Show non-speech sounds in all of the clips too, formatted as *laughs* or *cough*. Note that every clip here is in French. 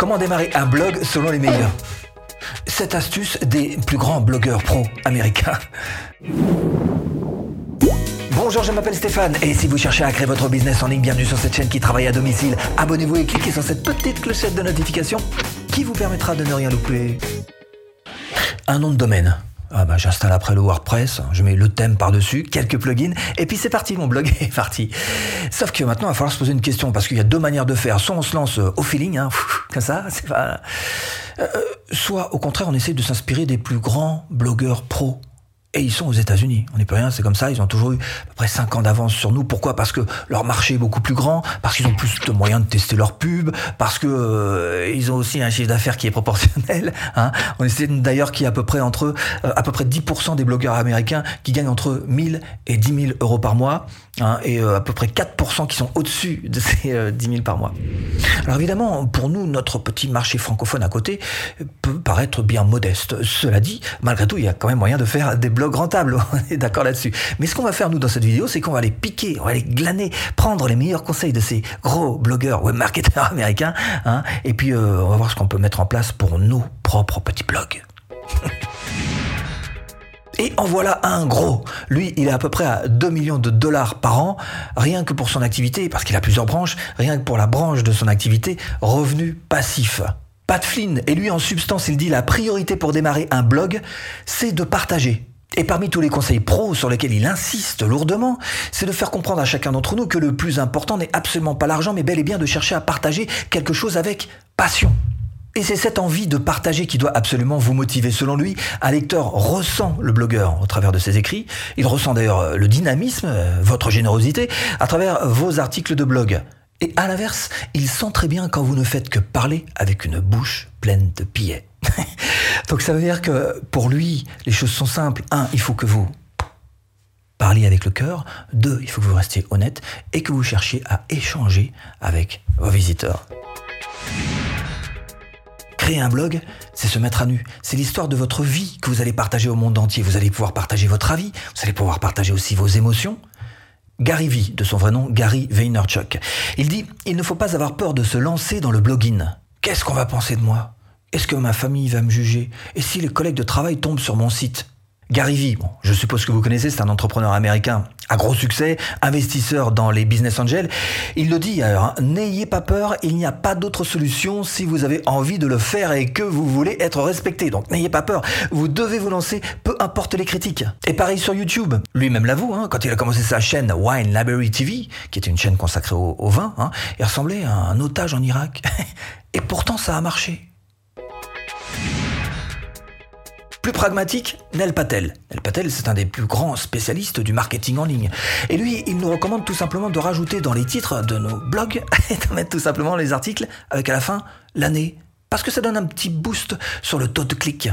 Comment démarrer un blog selon les meilleurs Cette astuce des plus grands blogueurs pro américains. Bonjour, je m'appelle Stéphane et si vous cherchez à créer votre business en ligne, bienvenue sur cette chaîne qui travaille à domicile. Abonnez-vous et cliquez sur cette petite clochette de notification qui vous permettra de ne rien louper. Un nom de domaine. Ah bah j'installe après le WordPress, je mets le thème par-dessus, quelques plugins, et puis c'est parti, mon blog *laughs* est parti. Sauf que maintenant, il va falloir se poser une question, parce qu'il y a deux manières de faire. Soit on se lance au feeling, hein, *laughs* comme ça, c'est pas... Euh, soit au contraire, on essaie de s'inspirer des plus grands blogueurs pros et ils sont aux États-Unis. On n'est plus rien, c'est comme ça. Ils ont toujours eu à peu près 5 ans d'avance sur nous. Pourquoi? Parce que leur marché est beaucoup plus grand, parce qu'ils ont plus de moyens de tester leur pub, parce que euh, ils ont aussi un chiffre d'affaires qui est proportionnel. *laughs* Hein. On essaie d'ailleurs qu'il y a à peu près entre euh, à peu près 10% des blogueurs américains qui gagnent entre 1000 et 10 000 euros par mois, hein, et euh, à peu près 4% qui sont au-dessus de ces 10 000 par mois. Alors évidemment, pour nous, notre petit marché francophone à côté peut paraître bien modeste. Cela dit, malgré tout, il y a quand même moyen de faire des blog rentable, *laughs* on est d'accord là-dessus. Mais ce qu'on va faire nous dans cette vidéo, c'est qu'on va aller piquer, on va aller glaner, prendre les meilleurs conseils de ces gros blogueurs web marketeurs *laughs* américains, hein, et puis euh, on va voir ce qu'on peut mettre en place pour nos propres petits blogs. *laughs* Et en voilà un gros. Lui, il est à peu près à 2 millions de dollars par an, rien que pour son activité, parce qu'il a plusieurs branches, rien que pour la branche de son activité, revenu passif. Pat Flynn, et lui en substance, il dit la priorité pour démarrer un blog, c'est de partager. Et parmi tous les conseils pros sur lesquels il insiste lourdement, c'est de faire comprendre à chacun d'entre nous que le plus important n'est absolument pas l'argent, mais bel et bien de chercher à partager quelque chose avec passion. Et c'est cette envie de partager qui doit absolument vous motiver. Selon lui, un lecteur ressent le blogueur au travers de ses écrits. Il ressent d'ailleurs le dynamisme, votre générosité, à travers vos articles de blog. Et à l'inverse, il sent très bien quand vous ne faites que parler avec une bouche pleine de billets. *laughs* Donc ça veut dire que pour lui, les choses sont simples. Un, il faut que vous parliez avec le cœur. Deux, il faut que vous restiez honnête et que vous cherchiez à échanger avec vos visiteurs. Créer un blog, c'est se mettre à nu. C'est l'histoire de votre vie que vous allez partager au monde entier. Vous allez pouvoir partager votre avis, vous allez pouvoir partager aussi vos émotions. Gary V, de son vrai nom, Gary Vaynerchuk. Il dit, il ne faut pas avoir peur de se lancer dans le blogging. Qu'est-ce qu'on va penser de moi? Est-ce que ma famille va me juger? Et si les collègues de travail tombent sur mon site? Gary Vee, je suppose que vous connaissez, c'est un entrepreneur américain à gros succès, investisseur dans les business angels. Il le dit alors, hein, n'ayez pas peur, il n'y a pas d'autre solution si vous avez envie de le faire et que vous voulez être respecté. Donc n'ayez pas peur, vous devez vous lancer, peu importe les critiques. Et pareil sur YouTube, lui-même l'avoue, hein, quand il a commencé sa chaîne Wine Library TV, qui était une chaîne consacrée au, vin, hein, il ressemblait à un otage en Irak. *laughs* et pourtant ça a marché. Pragmatique, Nel Patel. Nel Patel, c'est un des plus grands spécialistes du marketing en ligne. Et lui, il nous recommande tout simplement de rajouter dans les titres de nos blogs, *laughs* et de mettre tout simplement les articles avec à la fin l'année. Parce que ça donne un petit boost sur le taux de clic.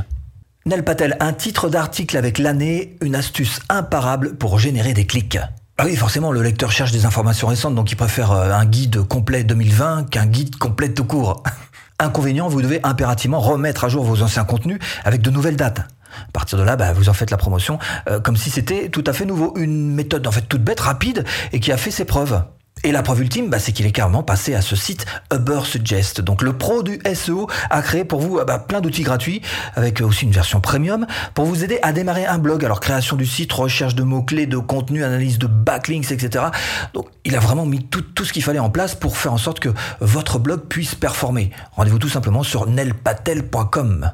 Nel Patel, un titre d'article avec l'année, une astuce imparable pour générer des clics. Ah oui, forcément, le lecteur cherche des informations récentes, donc il préfère euh, un guide complet 2020 qu'un guide complet tout court. *laughs* Inconvénient, vous devez impérativement remettre à jour vos anciens contenus avec de nouvelles dates. À partir de là, bah, vous en faites la promotion euh, comme si c'était tout à fait nouveau. Une méthode en fait toute bête, rapide et qui a fait ses preuves. Et la preuve ultime, bah, c'est qu'il est carrément passé à ce site Ubersuggest. Donc le pro du SEO a créé pour vous bah, plein d'outils gratuits, avec aussi une version premium, pour vous aider à démarrer un blog. Alors création du site, recherche de mots-clés, de contenu, analyse de backlinks, etc. Donc il a vraiment mis tout, tout ce qu'il fallait en place pour faire en sorte que votre blog puisse performer. Rendez-vous tout simplement sur nelpatel.com.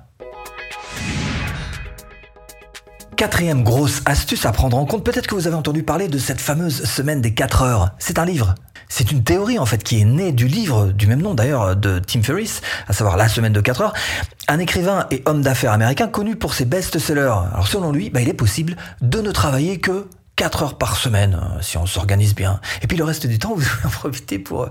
Quatrième grosse astuce à prendre en compte, peut-être que vous avez entendu parler de cette fameuse semaine des 4 heures. C'est un livre. C'est une théorie en fait qui est née du livre du même nom d'ailleurs de Tim Ferriss, à savoir La semaine de 4 heures, un écrivain et homme d'affaires américain connu pour ses best-sellers. Alors selon lui, bah, il est possible de ne travailler que 4 heures par semaine euh, si on s'organise bien. Et puis le reste du temps, *laughs* vous en profitez pour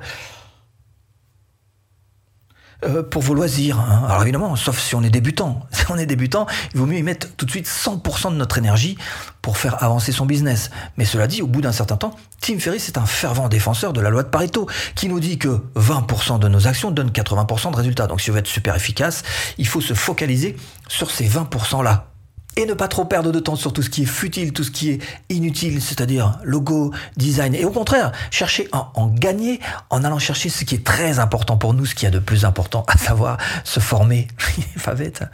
euh, pour vos loisirs. Hein. Alors évidemment, sauf si on est débutant. *laughs* Si on est débutant, il vaut mieux y mettre tout de suite 100% de notre énergie pour faire avancer son business. Mais cela dit, au bout d'un certain temps, Tim Ferriss est un fervent défenseur de la loi de Pareto, qui nous dit que 20% de nos actions donnent 80% de résultats. Donc si vous voulez être super efficace, il faut se focaliser sur ces 20%-là. Et ne pas trop perdre de temps sur tout ce qui est futile, tout ce qui est inutile, c'est-à-dire logo, design, et au contraire, chercher à en gagner en allant chercher ce qui est très important pour nous, ce qui est de plus important, à savoir se former. *laughs* Favette.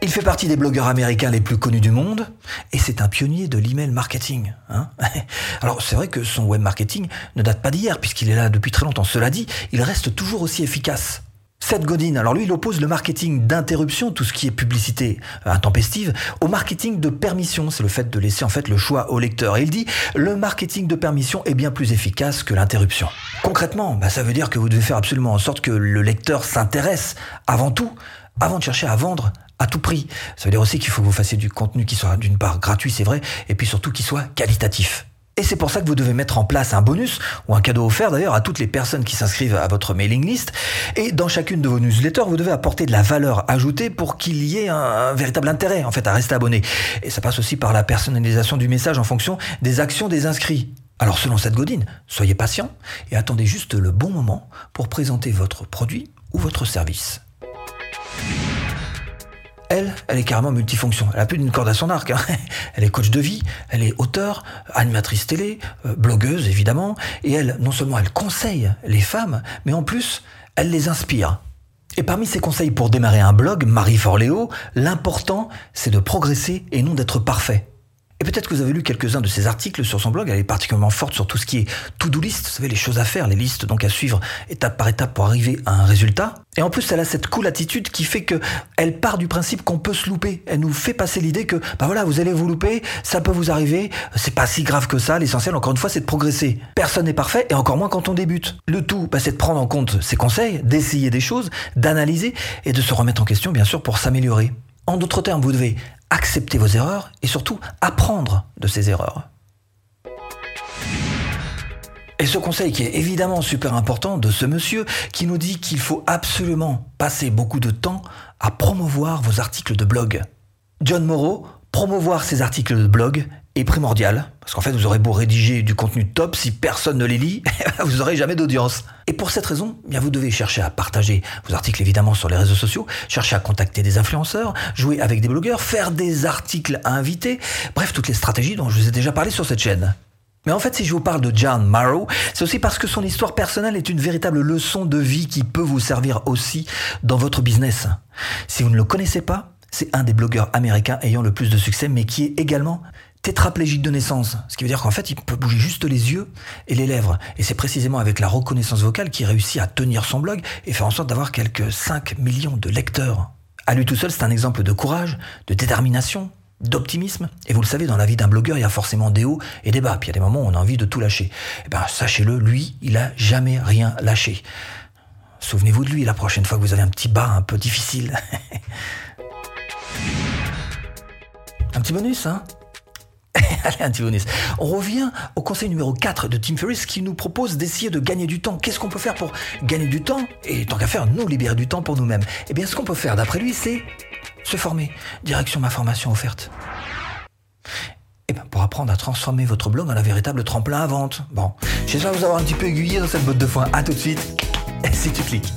Il fait partie des blogueurs américains les plus connus du monde et c'est un pionnier de l'email marketing. Hein. *laughs* Alors c'est vrai que son web marketing ne date pas d'hier puisqu'il est là depuis très longtemps. Cela dit, il reste toujours aussi efficace. Seth Godin, alors lui, il oppose le marketing d'interruption, tout ce qui est publicité intempestive, au marketing de permission. C'est le fait de laisser en fait le choix au lecteur. Et il dit, le marketing de permission est bien plus efficace que l'interruption. Concrètement, bah, ça veut dire que vous devez faire absolument en sorte que le lecteur s'intéresse avant tout, avant de chercher à vendre à tout prix. Ça veut dire aussi qu'il faut que vous fassiez du contenu qui soit d'une part gratuit, c'est vrai, et puis surtout qui soit qualitatif. Et c'est pour ça que vous devez mettre en place un bonus ou un cadeau offert d'ailleurs à toutes les personnes qui s'inscrivent à votre mailing list. Et dans chacune de vos newsletters, vous devez apporter de la valeur ajoutée pour qu'il y ait un, véritable intérêt en fait à rester abonné. Et ça passe aussi par la personnalisation du message en fonction des actions des inscrits. Alors selon cette godine, soyez patient et attendez juste le bon moment pour présenter votre produit ou votre service. Elle, elle est carrément multifonction. Elle a plus d'une corde à son arc. Hein. *laughs* Elle est coach de vie, elle est auteur, animatrice télé, euh, blogueuse évidemment. Et elle, non seulement elle conseille les femmes, mais en plus, elle les inspire. Et parmi ses conseils pour démarrer un blog, Marie Forleo, l'important, c'est de progresser et non d'être parfait. Et peut-être que vous avez lu quelques-uns de ses articles sur son blog. Elle est particulièrement forte sur tout ce qui est to-do list, vous savez, les choses à faire, les listes donc à suivre étape par étape pour arriver à un résultat. Et en plus, elle a cette cool attitude qui fait que elle part du principe qu'on peut se louper. Elle nous fait passer l'idée que, bah voilà, vous allez vous louper, ça peut vous arriver, c'est pas si grave que ça. L'essentiel, encore une fois, c'est de progresser. Personne n'est parfait et encore moins quand on débute. Le tout, bah, c'est de prendre en compte ses conseils, d'essayer des choses, d'analyser et de se remettre en question, bien sûr, pour s'améliorer. En d'autres termes, vous devez accepter vos erreurs et surtout apprendre de ces erreurs. Et ce conseil qui est évidemment super important de ce monsieur qui nous dit qu'il faut absolument passer beaucoup de temps à promouvoir vos articles de blog. John Morrow, promouvoir ses articles de blog est primordial, parce qu'en fait vous aurez beau rédiger du contenu top, si personne ne les lit, *laughs* vous n'aurez jamais d'audience. Et pour cette raison, eh bien vous devez chercher à partager vos articles évidemment sur les réseaux sociaux, chercher à contacter des influenceurs, jouer avec des blogueurs, faire des articles à inviter, bref toutes les stratégies dont je vous ai déjà parlé sur cette chaîne. Mais en fait, si je vous parle de John Marrow, c'est aussi parce que son histoire personnelle est une véritable leçon de vie qui peut vous servir aussi dans votre business. Si vous ne le connaissez pas, c'est un des blogueurs américains ayant le plus de succès, mais qui est également tétraplégique de naissance, ce qui veut dire qu'en fait, il peut bouger juste les yeux et les lèvres. Et c'est précisément avec la reconnaissance vocale qu'il réussit à tenir son blog et faire en sorte d'avoir quelques 5 millions de lecteurs. À lui tout seul, c'est un exemple de courage, de détermination, d'optimisme. Et vous le savez, dans la vie d'un blogueur, il y a forcément des hauts et des bas. Puis il y a des moments où on a envie de tout lâcher. Eh ben, sachez-le, lui, il a jamais rien lâché. Souvenez-vous de lui la prochaine fois que vous avez un petit bas un peu difficile. *laughs* un petit bonus, hein? *laughs* Allez, bonus. On revient au conseil numéro 4 de Tim Ferriss qui nous propose d'essayer de gagner du temps. Qu'est-ce qu'on peut faire pour gagner du temps et tant qu'à faire, nous libérer du temps pour nous-mêmes? Eh bien, ce qu'on peut faire, d'après lui, c'est se former. Direction ma formation offerte. Eh bien, pour apprendre à transformer votre blog en un véritable tremplin à vente. Bon, j'espère vous avoir un petit peu aiguillé dans cette botte de foin. À tout de suite, *laughs* si tu cliques.